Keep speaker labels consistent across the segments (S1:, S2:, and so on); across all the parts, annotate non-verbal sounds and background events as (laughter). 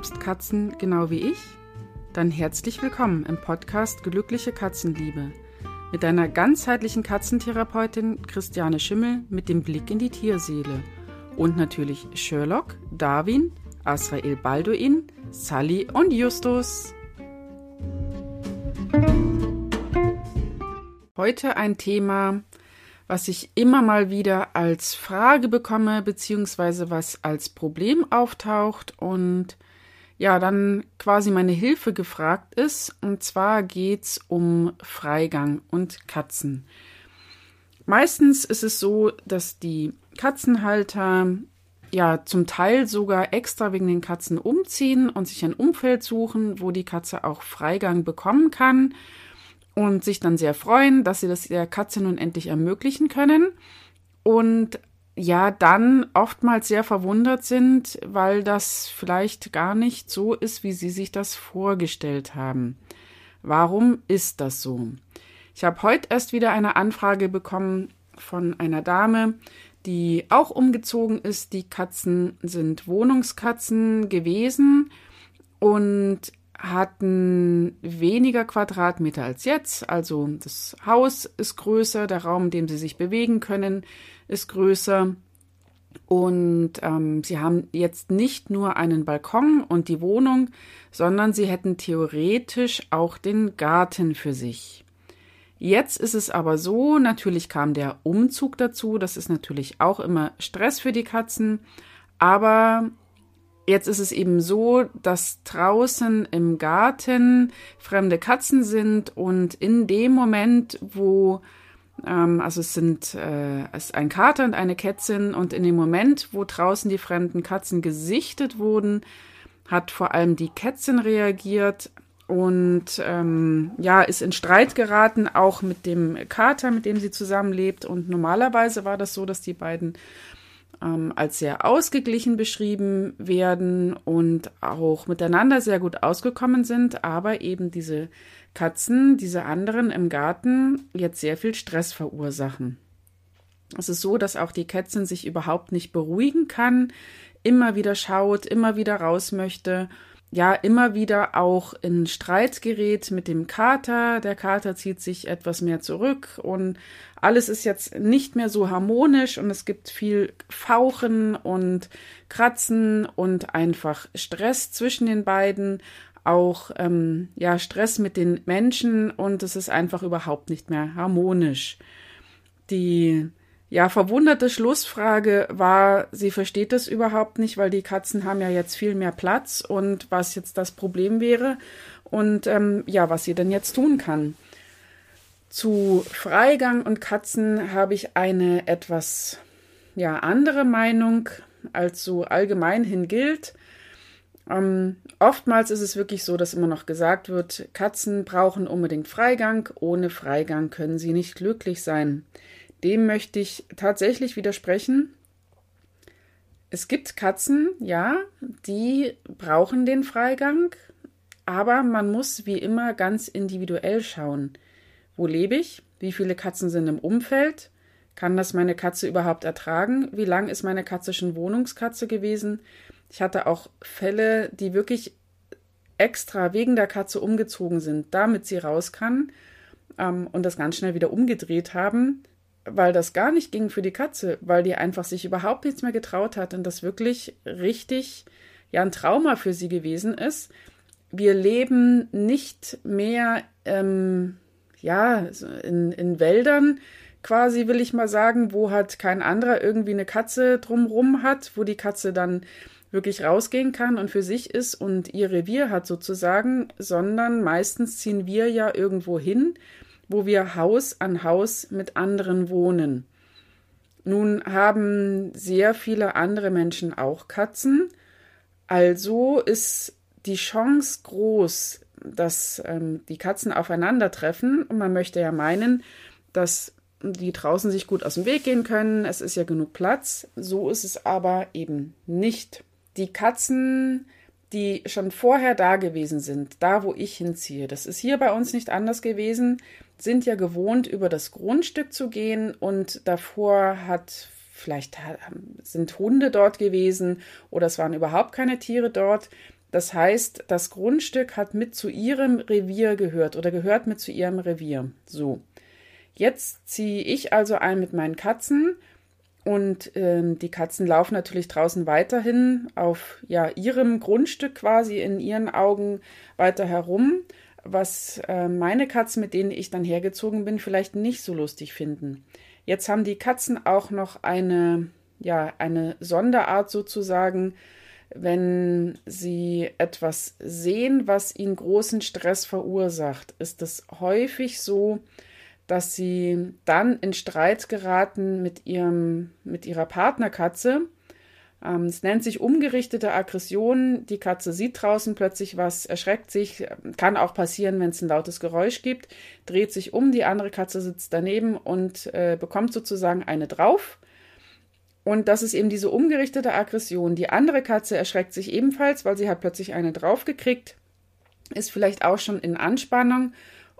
S1: liebst Katzen genau wie ich? Dann herzlich willkommen im Podcast Glückliche Katzenliebe mit deiner ganzheitlichen Katzentherapeutin Christiane Schimmel mit dem Blick in die Tierseele und natürlich Sherlock, Darwin, Asrael Balduin, Sally und Justus. Heute ein Thema, was ich immer mal wieder als Frage bekomme, beziehungsweise was als Problem auftaucht und ja, dann quasi meine Hilfe gefragt ist. Und zwar geht's um Freigang und Katzen. Meistens ist es so, dass die Katzenhalter ja zum Teil sogar extra wegen den Katzen umziehen und sich ein Umfeld suchen, wo die Katze auch Freigang bekommen kann und sich dann sehr freuen, dass sie das der Katze nun endlich ermöglichen können. Und ja, dann oftmals sehr verwundert sind, weil das vielleicht gar nicht so ist, wie sie sich das vorgestellt haben. Warum ist das so? Ich habe heute erst wieder eine Anfrage bekommen von einer Dame, die auch umgezogen ist. Die Katzen sind Wohnungskatzen gewesen und hatten weniger Quadratmeter als jetzt. Also das Haus ist größer, der Raum, in dem sie sich bewegen können, ist größer. Und ähm, sie haben jetzt nicht nur einen Balkon und die Wohnung, sondern sie hätten theoretisch auch den Garten für sich. Jetzt ist es aber so, natürlich kam der Umzug dazu, das ist natürlich auch immer Stress für die Katzen, aber Jetzt ist es eben so, dass draußen im Garten fremde Katzen sind und in dem Moment, wo ähm, also es sind äh, es ist ein Kater und eine Kätzin und in dem Moment, wo draußen die fremden Katzen gesichtet wurden, hat vor allem die Kätzin reagiert und ähm, ja ist in Streit geraten, auch mit dem Kater, mit dem sie zusammenlebt. Und normalerweise war das so, dass die beiden ähm, als sehr ausgeglichen beschrieben werden und auch miteinander sehr gut ausgekommen sind, aber eben diese Katzen, diese anderen im Garten, jetzt sehr viel Stress verursachen. Es ist so, dass auch die Kätzin sich überhaupt nicht beruhigen kann, immer wieder schaut, immer wieder raus möchte ja immer wieder auch in Streit gerät mit dem Kater. Der Kater zieht sich etwas mehr zurück und alles ist jetzt nicht mehr so harmonisch und es gibt viel Fauchen und Kratzen und einfach Stress zwischen den beiden, auch ähm, ja Stress mit den Menschen und es ist einfach überhaupt nicht mehr harmonisch. Die ja, verwunderte Schlussfrage war, sie versteht das überhaupt nicht, weil die Katzen haben ja jetzt viel mehr Platz und was jetzt das Problem wäre und ähm, ja, was sie denn jetzt tun kann. Zu Freigang und Katzen habe ich eine etwas ja, andere Meinung, als so allgemein hin gilt. Ähm, oftmals ist es wirklich so, dass immer noch gesagt wird, Katzen brauchen unbedingt Freigang, ohne Freigang können sie nicht glücklich sein dem möchte ich tatsächlich widersprechen. Es gibt Katzen, ja, die brauchen den Freigang, aber man muss wie immer ganz individuell schauen. Wo lebe ich? Wie viele Katzen sind im Umfeld? Kann das meine Katze überhaupt ertragen? Wie lang ist meine Katze schon Wohnungskatze gewesen? Ich hatte auch Fälle, die wirklich extra wegen der Katze umgezogen sind, damit sie raus kann ähm, und das ganz schnell wieder umgedreht haben, weil das gar nicht ging für die Katze, weil die einfach sich überhaupt nichts mehr getraut hat und das wirklich richtig ja ein Trauma für sie gewesen ist. Wir leben nicht mehr ähm, ja in, in Wäldern quasi will ich mal sagen, wo halt kein anderer irgendwie eine Katze drumrum hat, wo die Katze dann wirklich rausgehen kann und für sich ist und ihr Revier hat sozusagen, sondern meistens ziehen wir ja irgendwo hin, wo wir Haus an Haus mit anderen wohnen. Nun haben sehr viele andere Menschen auch Katzen, also ist die Chance groß, dass ähm, die Katzen aufeinandertreffen. Und man möchte ja meinen, dass die draußen sich gut aus dem Weg gehen können, es ist ja genug Platz, so ist es aber eben nicht. Die Katzen die schon vorher da gewesen sind, da wo ich hinziehe, das ist hier bei uns nicht anders gewesen, sind ja gewohnt, über das Grundstück zu gehen und davor hat vielleicht sind Hunde dort gewesen oder es waren überhaupt keine Tiere dort. Das heißt, das Grundstück hat mit zu ihrem Revier gehört oder gehört mit zu ihrem Revier. So. Jetzt ziehe ich also ein mit meinen Katzen und ähm, die Katzen laufen natürlich draußen weiterhin auf ja, ihrem Grundstück quasi in ihren Augen weiter herum, was äh, meine Katzen, mit denen ich dann hergezogen bin, vielleicht nicht so lustig finden. Jetzt haben die Katzen auch noch eine, ja, eine Sonderart sozusagen, wenn sie etwas sehen, was ihnen großen Stress verursacht, ist es häufig so, dass sie dann in Streit geraten mit ihrem, mit ihrer Partnerkatze. Ähm, es nennt sich umgerichtete Aggression. Die Katze sieht draußen plötzlich was, erschreckt sich, kann auch passieren, wenn es ein lautes Geräusch gibt, dreht sich um, die andere Katze sitzt daneben und äh, bekommt sozusagen eine drauf. Und das ist eben diese umgerichtete Aggression. Die andere Katze erschreckt sich ebenfalls, weil sie hat plötzlich eine draufgekriegt, ist vielleicht auch schon in Anspannung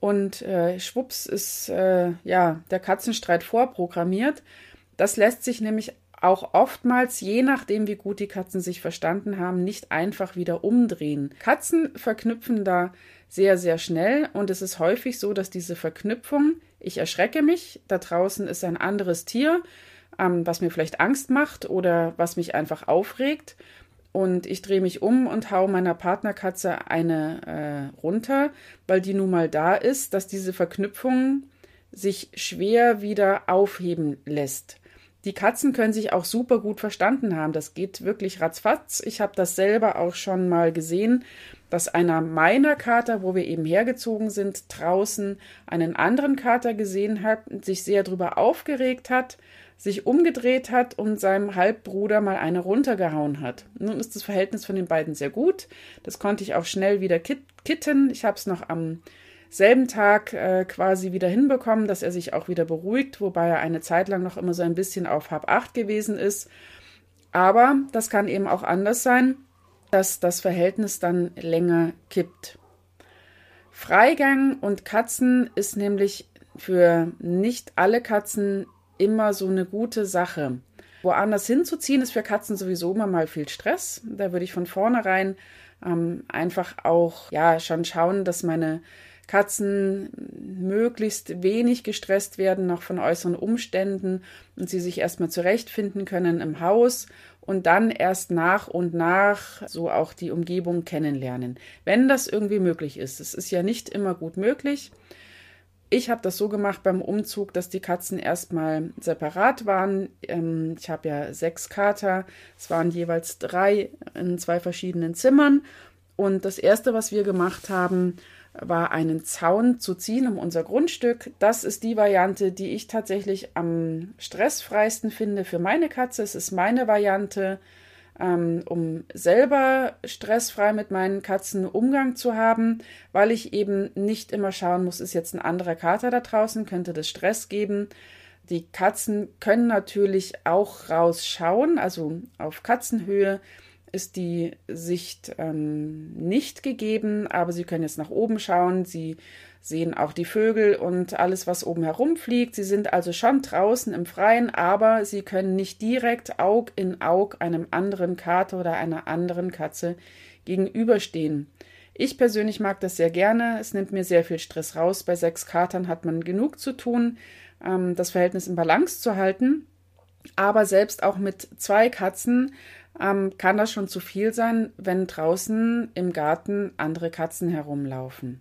S1: und äh, schwupps ist äh, ja der Katzenstreit vorprogrammiert. Das lässt sich nämlich auch oftmals, je nachdem, wie gut die Katzen sich verstanden haben, nicht einfach wieder umdrehen. Katzen verknüpfen da sehr, sehr schnell und es ist häufig so, dass diese Verknüpfung, ich erschrecke mich, da draußen ist ein anderes Tier, ähm, was mir vielleicht Angst macht oder was mich einfach aufregt und ich drehe mich um und hau meiner Partnerkatze eine äh, runter, weil die nun mal da ist, dass diese Verknüpfung sich schwer wieder aufheben lässt. Die Katzen können sich auch super gut verstanden haben. Das geht wirklich ratzfatz. Ich habe das selber auch schon mal gesehen, dass einer meiner Kater, wo wir eben hergezogen sind, draußen einen anderen Kater gesehen hat, sich sehr darüber aufgeregt hat sich umgedreht hat und seinem Halbbruder mal eine runtergehauen hat. Nun ist das Verhältnis von den beiden sehr gut. Das konnte ich auch schnell wieder kitten. Ich habe es noch am selben Tag äh, quasi wieder hinbekommen, dass er sich auch wieder beruhigt, wobei er eine Zeit lang noch immer so ein bisschen auf Hab 8 gewesen ist. Aber das kann eben auch anders sein, dass das Verhältnis dann länger kippt. Freigang und Katzen ist nämlich für nicht alle Katzen immer so eine gute Sache. Woanders hinzuziehen ist für Katzen sowieso immer mal viel Stress. Da würde ich von vornherein ähm, einfach auch ja schon schauen, dass meine Katzen möglichst wenig gestresst werden, noch von äußeren Umständen und sie sich erstmal zurechtfinden können im Haus und dann erst nach und nach so auch die Umgebung kennenlernen. Wenn das irgendwie möglich ist. Es ist ja nicht immer gut möglich. Ich habe das so gemacht beim Umzug, dass die Katzen erstmal separat waren. Ähm, ich habe ja sechs Kater. Es waren jeweils drei in zwei verschiedenen Zimmern. Und das erste, was wir gemacht haben, war einen Zaun zu ziehen um unser Grundstück. Das ist die Variante, die ich tatsächlich am stressfreisten finde für meine Katze. Es ist meine Variante ähm, um selber stressfrei mit meinen Katzen Umgang zu haben, weil ich eben nicht immer schauen muss, ist jetzt ein anderer Kater da draußen, könnte das Stress geben. Die Katzen können natürlich auch rausschauen, also auf Katzenhöhe ist die Sicht ähm, nicht gegeben, aber sie können jetzt nach oben schauen, sie sehen auch die Vögel und alles, was oben herumfliegt. Sie sind also schon draußen im Freien, aber sie können nicht direkt Aug in Aug einem anderen Kater oder einer anderen Katze gegenüberstehen. Ich persönlich mag das sehr gerne. Es nimmt mir sehr viel Stress raus. Bei sechs Katern hat man genug zu tun, ähm, das Verhältnis in Balance zu halten. Aber selbst auch mit zwei Katzen ähm, kann das schon zu viel sein, wenn draußen im Garten andere Katzen herumlaufen.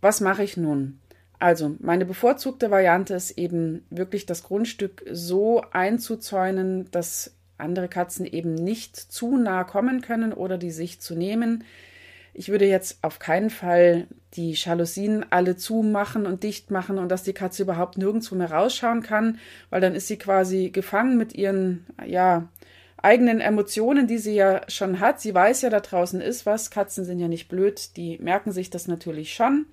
S1: Was mache ich nun? Also, meine bevorzugte Variante ist eben wirklich das Grundstück so einzuzäunen, dass andere Katzen eben nicht zu nah kommen können oder die Sicht zu nehmen. Ich würde jetzt auf keinen Fall die Jalousien alle zumachen und dicht machen und dass die Katze überhaupt nirgendwo mehr rausschauen kann, weil dann ist sie quasi gefangen mit ihren, ja, eigenen Emotionen, die sie ja schon hat. Sie weiß ja, da draußen ist was. Katzen sind ja nicht blöd, die merken sich das natürlich schon.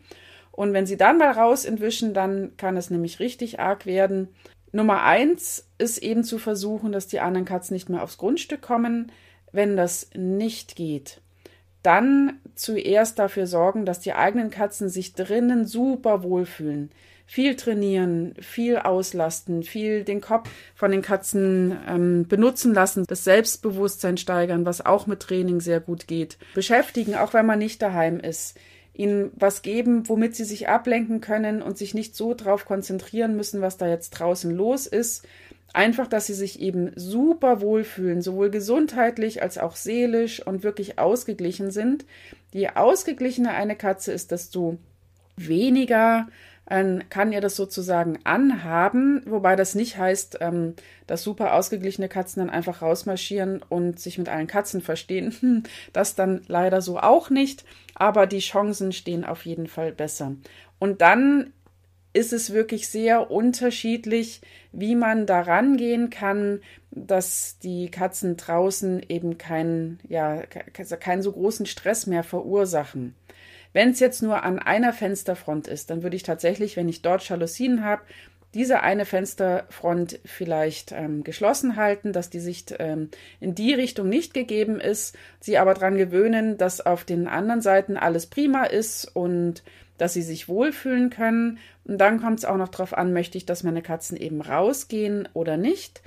S1: Und wenn sie dann mal raus entwischen, dann kann es nämlich richtig arg werden. Nummer eins ist eben zu versuchen, dass die anderen Katzen nicht mehr aufs Grundstück kommen. Wenn das nicht geht, dann zuerst dafür sorgen, dass die eigenen Katzen sich drinnen super wohlfühlen. viel trainieren, viel auslasten, viel den Kopf von den Katzen ähm, benutzen lassen, das Selbstbewusstsein steigern, was auch mit Training sehr gut geht. Beschäftigen, auch wenn man nicht daheim ist ihnen was geben, womit sie sich ablenken können und sich nicht so drauf konzentrieren müssen, was da jetzt draußen los ist. Einfach, dass sie sich eben super wohlfühlen, sowohl gesundheitlich als auch seelisch und wirklich ausgeglichen sind. Je ausgeglichener eine Katze ist, desto weniger ähm, kann ihr das sozusagen anhaben, wobei das nicht heißt, ähm, dass super ausgeglichene Katzen dann einfach rausmarschieren und sich mit allen Katzen verstehen. (laughs) Das dann leider so auch nicht, aber die Chancen stehen auf jeden Fall besser. Und dann ist es wirklich sehr unterschiedlich, wie man daran gehen kann, dass die Katzen draußen eben keinen, ja, keinen so großen Stress mehr verursachen. Wenn es jetzt nur an einer Fensterfront ist, dann würde ich tatsächlich, wenn ich dort Jalousien habe, diese eine Fensterfront vielleicht ähm, geschlossen halten, dass die Sicht ähm, in die Richtung nicht gegeben ist, sie aber daran gewöhnen, dass auf den anderen Seiten alles prima ist und dass sie sich wohlfühlen können. Und dann kommt es auch noch darauf an, möchte ich, dass meine Katzen eben rausgehen oder nicht.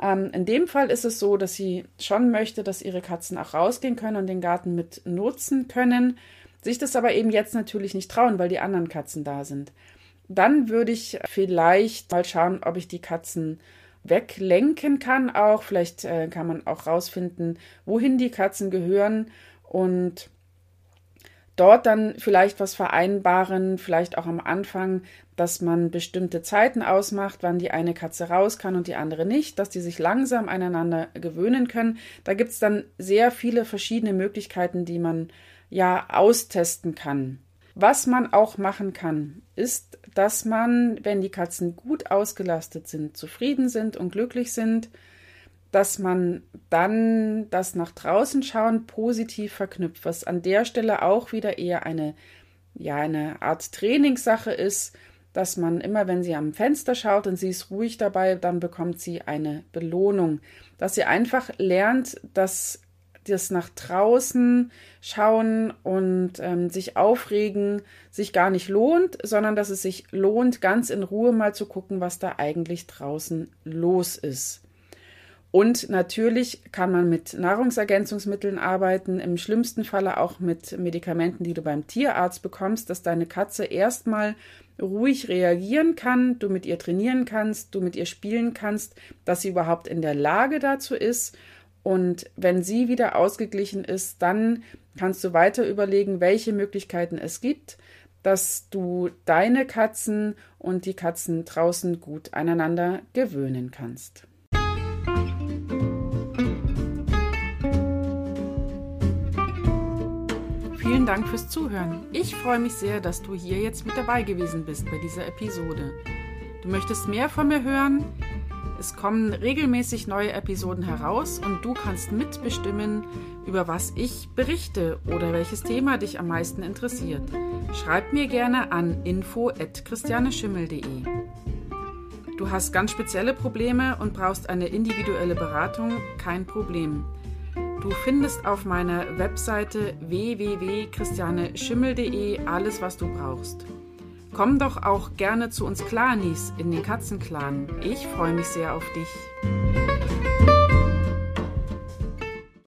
S1: Ähm, in dem Fall ist es so, dass sie schon möchte, dass ihre Katzen auch rausgehen können und den Garten mit nutzen können sich das aber eben jetzt natürlich nicht trauen, weil die anderen Katzen da sind. Dann würde ich vielleicht mal schauen, ob ich die Katzen weglenken kann auch. Vielleicht äh, kann man auch rausfinden, wohin die Katzen gehören und dort dann vielleicht was vereinbaren, vielleicht auch am Anfang, dass man bestimmte Zeiten ausmacht, wann die eine Katze raus kann und die andere nicht, dass die sich langsam aneinander gewöhnen können. Da gibt es dann sehr viele verschiedene Möglichkeiten, die man ja austesten kann. Was man auch machen kann, ist, dass man, wenn die Katzen gut ausgelastet sind, zufrieden sind und glücklich sind, dass man dann das nach draußen schauen positiv verknüpft, was an der Stelle auch wieder eher eine, ja, eine Art Trainingssache ist, dass man immer, wenn sie am Fenster schaut und sie ist ruhig dabei, dann bekommt sie eine Belohnung, dass sie einfach lernt, dass das nach draußen schauen und ähm, sich aufregen sich gar nicht lohnt, sondern dass es sich lohnt, ganz in Ruhe mal zu gucken, was da eigentlich draußen los ist. Und natürlich kann man mit Nahrungsergänzungsmitteln arbeiten, im schlimmsten Falle auch mit Medikamenten, die du beim Tierarzt bekommst, dass deine Katze erstmal ruhig reagieren kann, du mit ihr trainieren kannst, du mit ihr spielen kannst, dass sie überhaupt in der Lage dazu ist und wenn sie wieder ausgeglichen ist, dann kannst du weiter überlegen, welche Möglichkeiten es gibt, dass du deine Katzen und die Katzen draußen gut aneinander gewöhnen kannst. Vielen Dank fürs Zuhören. Ich freue mich sehr, dass du hier jetzt mit dabei gewesen bist bei dieser Episode. Du möchtest mehr von mir hören? Es kommen regelmäßig neue Episoden heraus und du kannst mitbestimmen, über was ich berichte oder welches Thema dich am meisten interessiert. Schreib mir gerne an info@christianeschimmel.de. Du hast ganz spezielle Probleme und brauchst eine individuelle Beratung? Kein Problem. Du findest auf meiner Webseite www.christianeschimmel.de alles, was du brauchst. Komm doch auch gerne zu uns Clanis in den Katzenclan. Ich freue mich sehr auf dich.